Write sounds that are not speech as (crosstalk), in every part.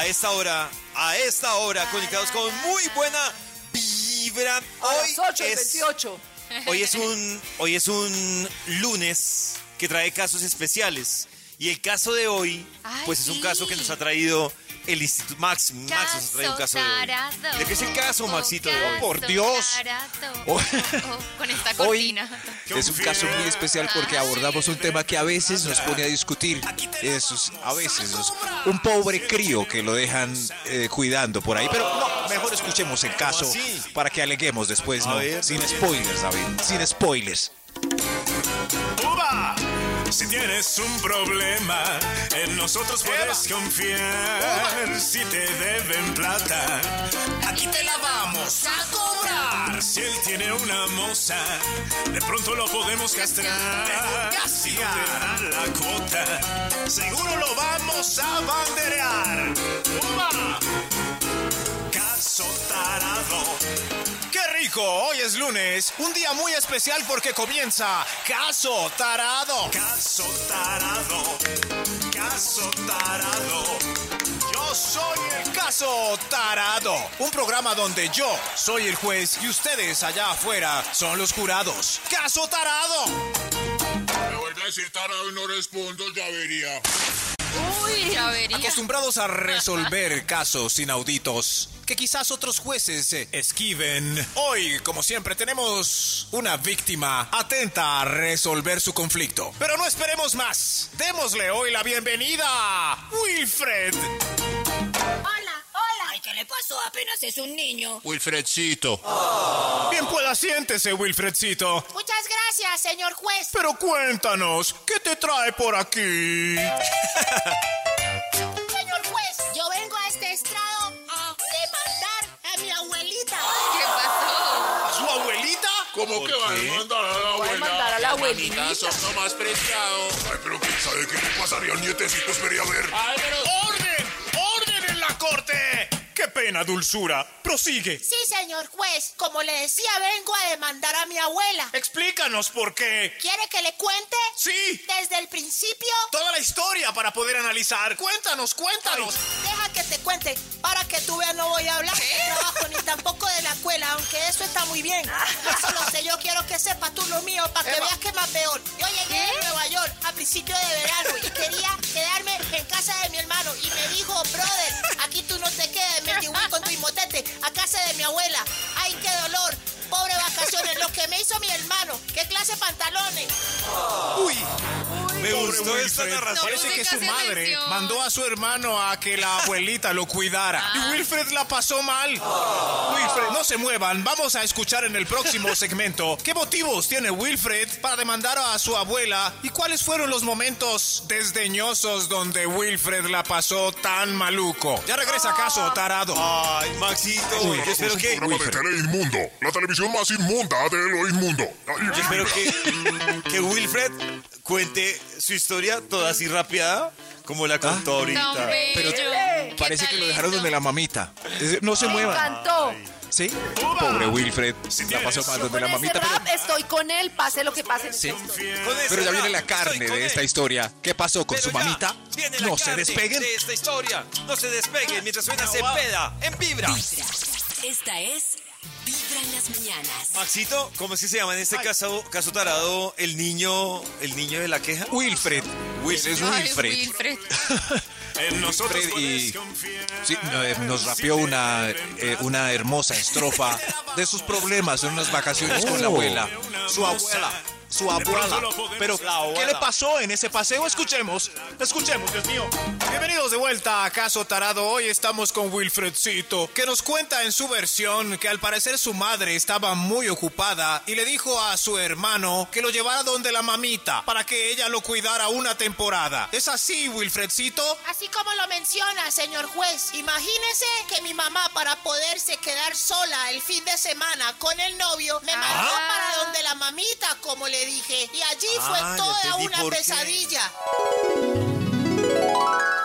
a esta hora, a esta hora, conectados con muy buena vibra. A Hoy las 8 y es, 28. hoy es un, hoy es un lunes que trae casos especiales. Y el caso de hoy, Ay, pues es un sí. caso que nos ha traído el Instituto Max. Max nos traído un caso de hoy. ¿De qué es el caso, Maxito, de hoy? Por Dios. Oh, oh, con esta Hoy cortina. es un caso muy especial porque abordamos un tema que a veces nos pone a discutir. Esos, a veces, un pobre crío que lo dejan eh, cuidando por ahí. Pero no, mejor escuchemos el caso para que aleguemos después, ¿no? Sin spoilers, David, sin spoilers. Si tienes un problema, en nosotros puedes confiar. Si te deben plata, aquí te la vamos a cobrar. Si él tiene una moza, de pronto lo podemos castrar. Si no te dan la cuota, seguro lo vamos a banderear. Uva, caso tarado. ¡Qué rico! Hoy es lunes, un día muy especial porque comienza Caso Tarado. Caso Tarado. Caso Tarado. Yo soy el Caso Tarado, un programa donde yo soy el juez y ustedes allá afuera son los jurados. Caso Tarado. Me vuelve a decir tarado y no respondo, ya vería. Uy. Acostumbrados a resolver (laughs) casos inauditos que quizás otros jueces eh, esquiven. Hoy, como siempre, tenemos una víctima atenta a resolver su conflicto. Pero no esperemos más. Démosle hoy la bienvenida a Wilfred. Hola. Ay, ¿qué le pasó? Apenas es un niño. Wilfredcito. Bien pueda, siéntese, Wilfredcito. Muchas gracias, señor juez. Pero cuéntanos, ¿qué te trae por aquí? Señor juez, yo vengo a este estrado a demandar a mi abuelita. ¿Qué pasó? ¿A su abuelita? ¿Cómo que va a demandar a la a abuela? demandar a la abuelita. Nomás prestado. Ay, pero quién sabe qué le pasaría al nietecito, esperé a ver. Ay, pero... ¡Orden! ¡Orden en la corte! ¡Qué pena, dulzura! Prosigue. Sí, señor juez. Como le decía, vengo a demandar a mi abuela. Explícanos por qué. ¿Quiere que le cuente? Sí, Desde el principio. toda la historia para poder analizar. Cuéntanos, cuéntanos. Que te cuente. Para que tú veas, no voy a hablar de trabajo ni tampoco de la escuela, aunque eso está muy bien. Eso lo sé, yo quiero que sepas tú lo mío, para que Eva. veas que es más peor. Yo llegué a Nueva York a principio de verano y quería quedarme en casa de mi hermano. Y me dijo, brother, aquí tú no te quedes, me con tu imotete, a casa de mi abuela. Ay, qué dolor. Pobre vacaciones, lo que me hizo mi hermano. ¿Qué clase de pantalones? Uy, Me gustó esta Wilfred. narración. Parece No que su madre atención. mandó a su hermano a que la (laughs) abuelita lo cuidara. Ah. Y Wilfred la pasó mal. Wilfred, no se muevan. Vamos a escuchar en el próximo (laughs) segmento qué motivos tiene Wilfred para demandar a su abuela y cuáles fueron los momentos desdeñosos donde Wilfred la pasó tan maluco. Ya regresa acaso, tarado. Ay, Maxito, yo espero que, inmundo. La televisión más inmunda de lo inmundo. Ay, yo espero que, que Wilfred cuente su historia toda así rapeada como la contó Tan ahorita. ¿Qué Parece que lo dejaron talento? donde la mamita. Es- No se Me muevan. encantó. ¿Sí? Pobre Wilfred. Si La pasó mal donde Con la ese mamita, rap pero, estoy con él, pase lo que pase. en Sí. esta historia. Con ese pero ya viene rap, la estoy carne con de él. esta historia. ¿Qué pasó con Pero su ya mamita? viene la No se carne despeguen. De esta historia. No se despeguen mientras suena Cepeda en Vibra. Esta es Vibra en las mañanas. Maxito, ¿cómo es que se llama en este caso, caso tarado el niño, el niño de la queja? Wilfred. Wilfred. Es Ay, Wilfred. (laughs) Y-. Sí, eh, nos rapeó una, eh, una hermosa estrofa de sus problemas en unas vacaciones con la abuela. Su abuela. Su abuela. Pero, ¿qué le pasó en ese paseo? Escuchemos. Escuchemos, Dios mío. Bienvenidos de vuelta a Caso Tarado. Hoy estamos con Wilfredcito, que nos cuenta en su versión que al parecer su madre estaba muy ocupada y le dijo a su hermano que lo llevara donde la mamita para que ella lo cuidara una temporada. ¿Es así, Wilfredcito? Así como lo menciona, señor juez, imagínese que mi mamá para poderse quedar sola el fin de semana con el novio me mandó Ah. para donde la mamita, como le dije, y allí fue Ah, ya toda una pesadilla.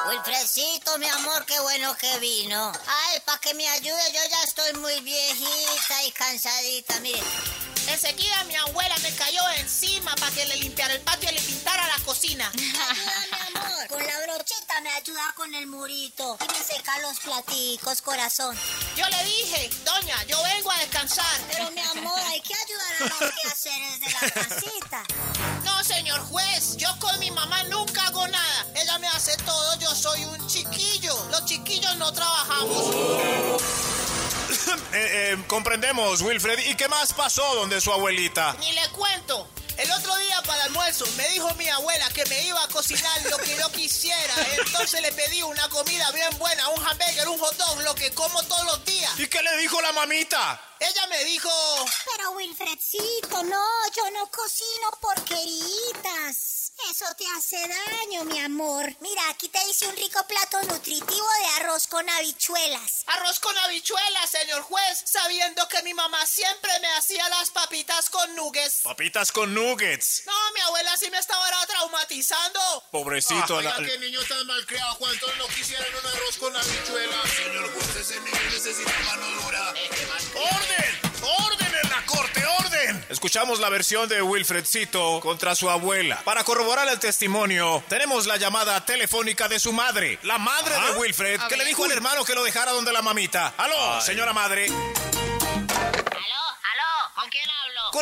Wilfredcito, mi amor, qué bueno que vino. Ay, para que me ayude, yo ya estoy muy viejita y cansadita, mire. Enseguida mi abuela me cayó encima para que le limpiara el patio y le pintara la cocina. Ayuda, (laughs) mi amor. Con la brocheta me ayuda con el murito. Y me seca los platicos, corazón. Yo le dije, doña, yo vengo a descansar. Pero mi amor, hay que ayudar a los quehaceres de la casita. No, señor juez, yo con mi mamá nunca hago nada. Ella me hace todo, yo soy un chiquillo. Los chiquillos no trabajamos. Eh, eh, comprendemos, Wilfred. ¿Y qué más pasó donde su abuelita? Ni le cuento. El otro día para el almuerzo me dijo mi abuela que me iba a cocinar lo que yo quisiera. Entonces le pedí una comida bien buena, un hamburger, un hot dog, lo que como todos los días. ¿Y qué le dijo la mamita? Ella me dijo, Pero Wilfredcito, no, yo no cocino porqueritas. Eso te hace daño, mi amor. Mira, aquí te hice un rico plato nutritivo de arroz con habichuelas. arroz con habichuelas, señor juez, sabiendo que mi mamá siempre me hacía las papitas con nuggets. Papitas con nuggets. No, mi abuela sí me estaba traumatizando. Pobrecito. la- Oiga, qué niño tan malcriado. ¿Cuántos no quisieran un arroz con habichuelas? Señor juez, ese niño necesita mano dura. ¡Orden! ¡Orden en la corte! ¡Orden! Escuchamos la versión de Wilfredcito contra su abuela. Para corroborar el testimonio, tenemos la llamada telefónica de su madre, la madre de Wilfred, A que le dijo al hermano que lo dejara donde la mamita. ¡Aló, señora madre!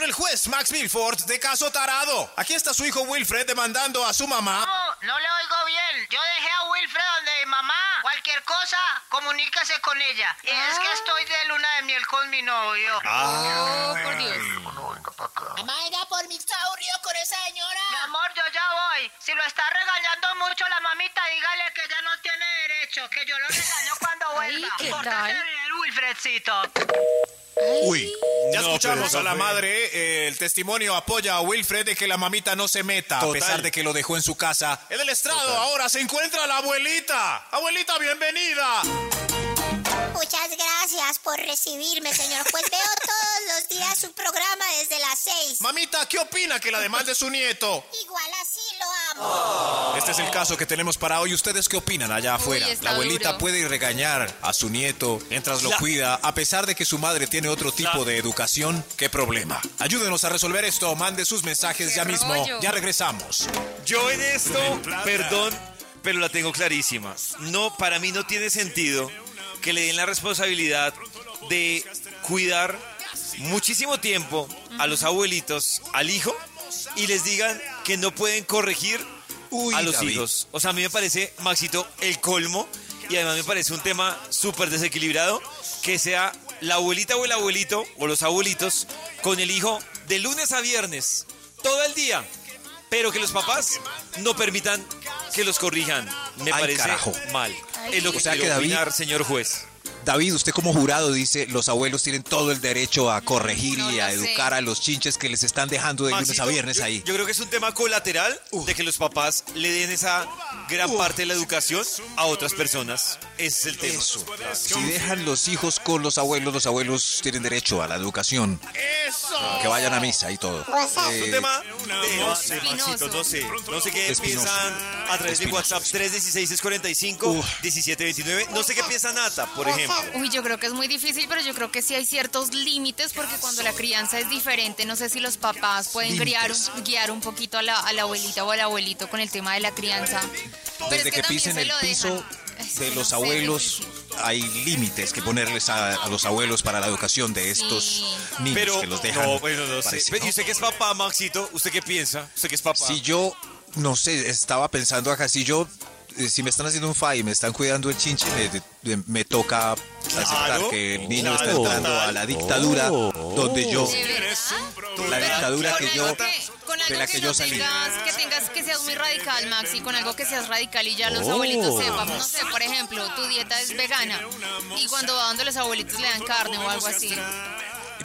Con el juez Max Milford de caso tarado. Aquí está su hijo Wilfred demandando a su mamá. No, no le oigo bien. Yo dejé a Wilfred donde mi mamá. Cualquier cosa, comunícase con ella. Y es que estoy de luna de miel con mi novio. Oh, por Dios. Mamá, era por mi saurio con esa señora. Mi amor, yo ya voy. Si lo está regañando mucho la mamita, dígale que ya no tiene derecho, que yo lo regaño cuando Ay, vuelva. ¿qué Pórtese tal? bien, Wilfredcito. Uy, Ya No, escuchamos a la madre. eh, el testimonio apoya a Wilfred de que la mamita no se meta, a pesar de que lo dejó en su casa. En el estrado ahora se encuentra la abuelita. Abuelita, bienvenida. Muchas gracias por recibirme, señor juez. Veo todos los días su programa desde las seis. Mamita, ¿qué opina que la demande su nieto? Igual amo. Este es el caso que tenemos para hoy. ¿Ustedes qué opinan allá afuera? La abuelita duro. puede regañar a su nieto mientras lo La- cuida, a pesar de que su madre tiene otro tipo La- de educación. ¿Qué problema? Ayúdenos a resolver esto. Mande sus mensajes Qué ya mismo. Ya regresamos. Yo en esto, perdón, pero la tengo clarísima. No, para mí no tiene sentido que le den la responsabilidad de cuidar muchísimo tiempo a los abuelitos, al hijo, y les digan que no pueden corregir Uy, a los David. hijos. O sea, a mí me parece, Maxito, el colmo, y además me parece un tema súper desequilibrado, que sea la abuelita o el abuelito, o los abuelitos, con el hijo de lunes a viernes, todo el día, pero que los papás no permitan que los corrijan. Me Ay, parece carajo. mal. Ay. Es lo que O sea quiero que David- opinar, señor juez. David, usted como jurado dice, los abuelos tienen todo el derecho a corregir No y a sé. educar a los chinches que les están dejando de lunes a viernes ahí. Yo creo que es un tema colateral de que los papás le den esa gran parte de la educación a otras personas. Ese es el tema. Eso. Si dejan los hijos con los abuelos, los abuelos tienen derecho a la educación. ¡Eso! Que vayan a misa y todo. Es un Eh, tema de debate, Espinoso. Maxito, no sé. No sé qué Espinoso. piensan a través de Espinoso. WhatsApp 316-645, Uf. 1729. No sé qué piensa Nata, por ejemplo. Uy, yo creo que es muy difícil, pero yo creo que sí hay ciertos límites porque cuando la crianza es diferente, no sé si los papás pueden criar, guiar un poquito a la, a la abuelita o al abuelito con el tema de la crianza. Pero Desde es que, pisen se el piso de los no abuelos, hay límites que ponerles a, a los abuelos para la educación de estos Sí. niños Pero, que los dejan. no, bueno, no sé. ¿Y usted que es papá, Maxito? ¿Usted qué piensa? ¿Usted que es papá? Si yo, no sé, estaba pensando acá, si yo, si me están haciendo un fa y me están cuidando el chinche, me, me- me toca aceptar Claro, que el niño está entrando total. a la dictadura donde yo, la dictadura que yo, con algo de la que que no yo salí. tengas, que tengas que seas muy radical, Maxi, con algo que seas radical y ya los Oh. abuelitos sepan, no sé, por ejemplo, tu dieta es vegana y cuando va donde los abuelitos le dan carne o algo así.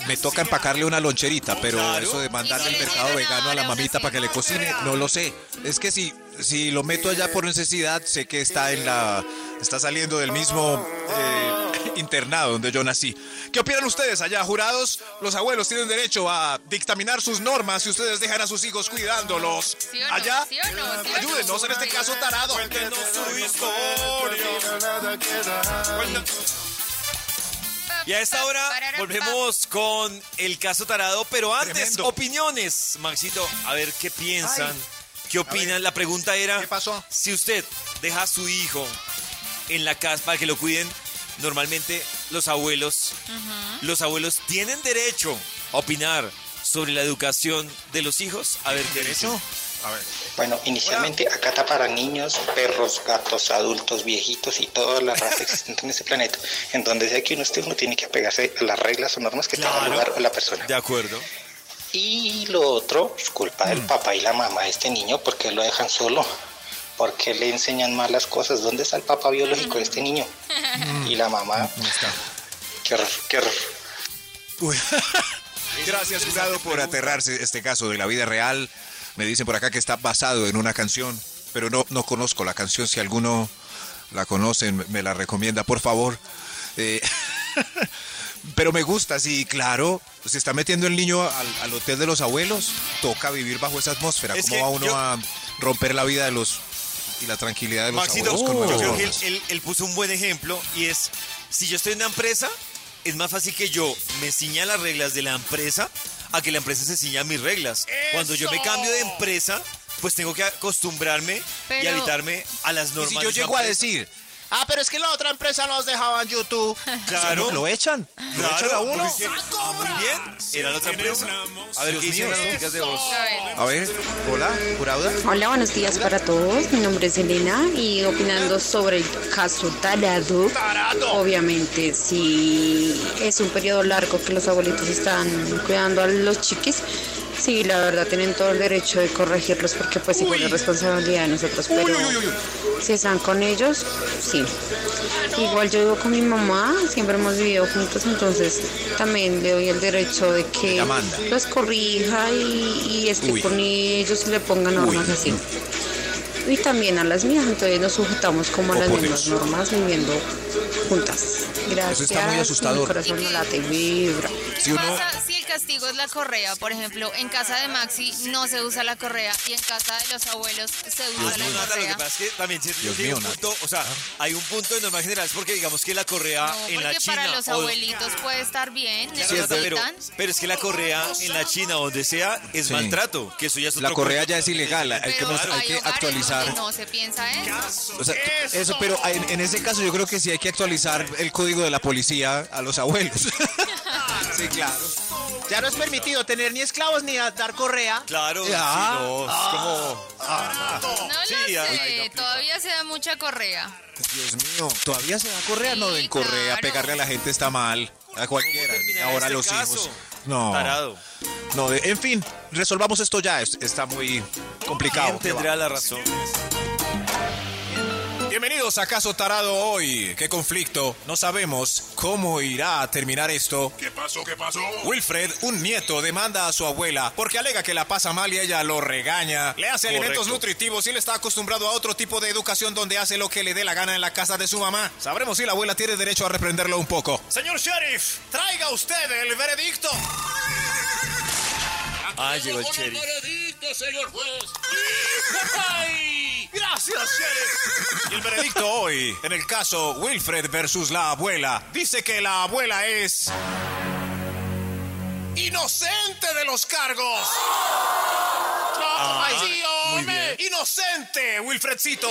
Me toca empacarle una loncherita, pero Claro. eso de mandarle al mercado vegano a la mamita para que le cocine, no lo sé. Es que si, si lo meto allá por necesidad, sé que está en la, está saliendo del mismo eh, internado donde yo nací. ¿Qué opinan ustedes allá, jurados? Los abuelos tienen derecho a dictaminar sus normas si ustedes dejan a sus hijos cuidándolos. ¿Sí o no? Allá, ¿Sí o no? ¿Sí o no? ayúdenos en este caso tarado. Y a esta hora volvemos con el caso tarado, pero antes, Tremendo. opiniones. Maxito, a ver qué piensan, qué opinan. La pregunta era, ¿Qué pasó? si usted deja a su hijo en la casa para que lo cuiden, normalmente los abuelos, los abuelos tienen derecho a opinar sobre la educación de los hijos. A ver. ¿Derecho? A ver. Bueno, inicialmente acá está para niños, perros, gatos, adultos, viejitos y todas las razas existentes en este planeta. En donde sea que uno esté, uno tiene que apegarse a las reglas o normas que tenga Claro. lugar o la persona. De acuerdo. Y lo otro es culpa del papá y la mamá de este niño porque lo dejan solo. Porque le enseñan malas cosas. ¿Dónde está el papá biológico de este niño? Y la mamá. Qué horror, qué horror. (laughs) Gracias, jurado, por aterrarse este caso de la vida real. Me dicen por acá que está basado en una canción, pero no, no conozco la canción. Si alguno la conoce, me- me la recomienda, por favor. Eh, (laughs) pero me gusta, sí, claro. Se está metiendo el niño al, al hotel de los abuelos. Toca vivir bajo esa atmósfera. Es ¿Cómo va uno yo- a romper la vida de los y la tranquilidad de los Maxito, abuelos con yo creo que él, normas? él- él puso un buen ejemplo y es, si yo estoy en una empresa, es más fácil que yo me ciña las reglas de la empresa a que la empresa se ciña a mis reglas. Cuando yo me cambio de empresa, pues tengo que acostumbrarme y habitarme a las Y normas. si yo llego a empresa. decir, ah, pero es que la otra empresa nos dejaba en YouTube. (laughs) Claro. ¿Lo echan? ¿Lo echan a Claro, uno? ah, muy bien, era la otra empresa. A ver, ¿qué dicen las noticas de voz? A ver. Hola, jurada. Hola, buenos días para todos. Mi nombre es Elena y opinando sobre el caso Tarado. Obviamente, si es un periodo largo que los abuelitos están cuidando a los chiquis, sí, la verdad tienen todo el derecho de corregirlos porque pues igual es responsabilidad de nosotros. Pero si están con ellos, sí. Igual yo vivo con mi mamá, siempre hemos vivido juntos, entonces también le doy el derecho de que los corrija y, y esté Uy. con ellos y le ponga normas Uy. así. Y también a las mías, entonces nos sujetamos como a las mismas Dios. normas viviendo juntas. Gracias. está muy asustador. Mi corazón no late y vibra. Si uno, castigo es la correa? Por ejemplo, en casa de Maxi no se usa la correa y en casa de los abuelos se usa No, la Nata, lo que correa. pasa es que también siento Dios mío, un punto, o sea, hay un punto de norma general, es porque digamos que la correa No, en la porque China para los o- abuelitos puede estar bien, Sí, es- pero, pero es que la correa en la China o donde sea es Sí. maltrato, que eso ya es la correa ya es ilegal, hay que, hay hay que actualizar. no se piensa eso. O sea, eso, pero en, en ese caso yo creo que sí hay que actualizar el código de la policía a los abuelos. (laughs) sí, claro. Ya no es permitido tener ni esclavos ni dar correa. Claro, Ya. sí, no, es como... No lo Sí, sé, todavía se da mucha correa. Dios mío, todavía se da correa, no den correa, claro. pegarle a la gente está mal, a cualquiera, ahora este los caso? hijos. No, Tarado. no, de- en fin, resolvamos esto ya, es- está muy complicado. ¿Quién tendrá la razón? Bienvenidos a Caso Tarado hoy. ¿Qué conflicto? No sabemos cómo irá a terminar esto. ¿Qué pasó? ¿Qué pasó? Wilfred, un nieto, demanda a su abuela porque alega que la pasa mal y ella lo regaña. Le hace alimentos nutritivos y él está acostumbrado a otro tipo de educación donde hace lo que le dé la gana en la casa de su mamá. Sabremos si la abuela tiene derecho a reprenderlo un poco. Señor sheriff, traiga usted el veredicto. Ah, llegó el sheriff. veredicto, señor juez. (laughs) ¡Ay! Gracias, sheriff. Y el veredicto hoy, en el caso Wilfred versus la abuela, dice que la abuela es... Inocente de los cargos. ¡Ay, sí, muy hombre! Inocente, Wilfredcito.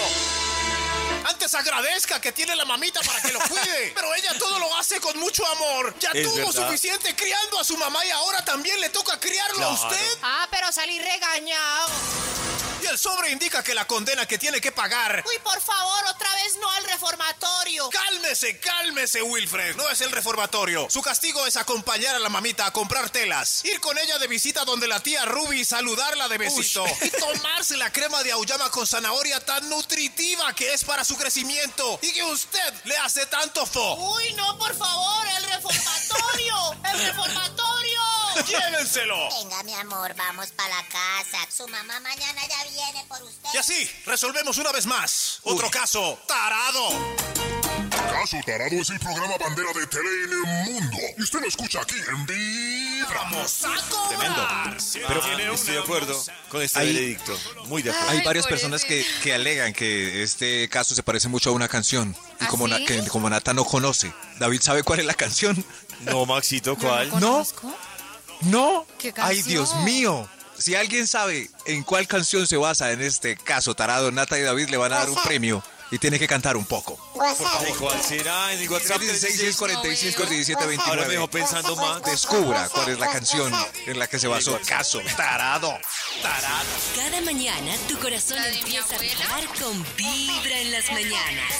Antes agradezca que tiene la mamita para que lo cuide. (laughs) Pero ella todo lo hace con mucho amor. Ya Es tuvo verdad. suficiente criando a su mamá y ahora también le toca criarlo a usted. Ah, pero salí regañado. Y el sobre indica que la condena que tiene que pagar. Uy, por favor, otra vez no al reformatorio. Cálmese, cálmese, Wilfred. No es el reformatorio. Su castigo es acompañar a la mamita a comprar telas, ir con ella de visita donde la tía Ruby y saludarla de besito y tomarse la crema de auyama con zanahoria tan nutritiva que es para su crecimiento y que usted le hace tanto fo. Uy, no, por favor, el reformatorio. El reformatorio. Llévenselo. Venga, mi amor, vamos para la casa. Su mamá mañana ya viene por usted. Y así resolvemos una vez más otro caso tarado. Caso Tarado es el programa bandera de Telemundo. Y usted lo escucha aquí en Vibra. Vamos a cobrar. Pero estoy de acuerdo con este veredicto. Muy de acuerdo. Hay Ay, varias personas que, que alegan que este caso se parece mucho a una canción. Y ¿Ah, como, na- sí? que, como Nata no conoce, David sabe cuál es la canción. No, Maxito, ¿cuál? ¿No? No. ¿Qué Ay? Dios mío. Si alguien sabe en cuál canción se basa en este caso, Tarado, Nata y David le van a dar un premio y tiene que cantar un poco. ¿De cuál será? En el WhatsApp 16 45 17 Ahora me 29. dejó pensando más. Descubra cuál es la canción en la que se basó Caso Tarado. Tarado. Cada mañana tu corazón ¿La de mi empieza a vibrar con Vibra en las mañanas.